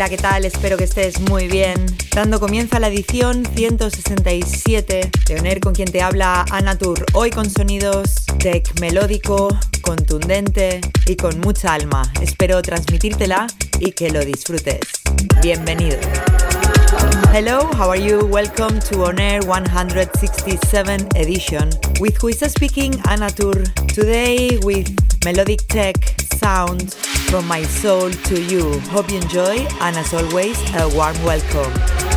Hola, ¿qué tal? Espero que estés muy bien. Dando comienzo a la edición 167 de Oner con quien te habla Anatur. Hoy con sonidos tech melódico, contundente y con mucha alma. Espero transmitírtela y que lo disfrutes. Bienvenido. Hello, how are you? Welcome to On Air 167 edition with who is speaking Anatur. Today with melodic tech sound from my soul to you. Hope you enjoy and as always a warm welcome.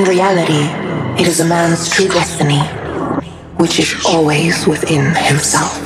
Reality, it is a man's true destiny, which is always within himself.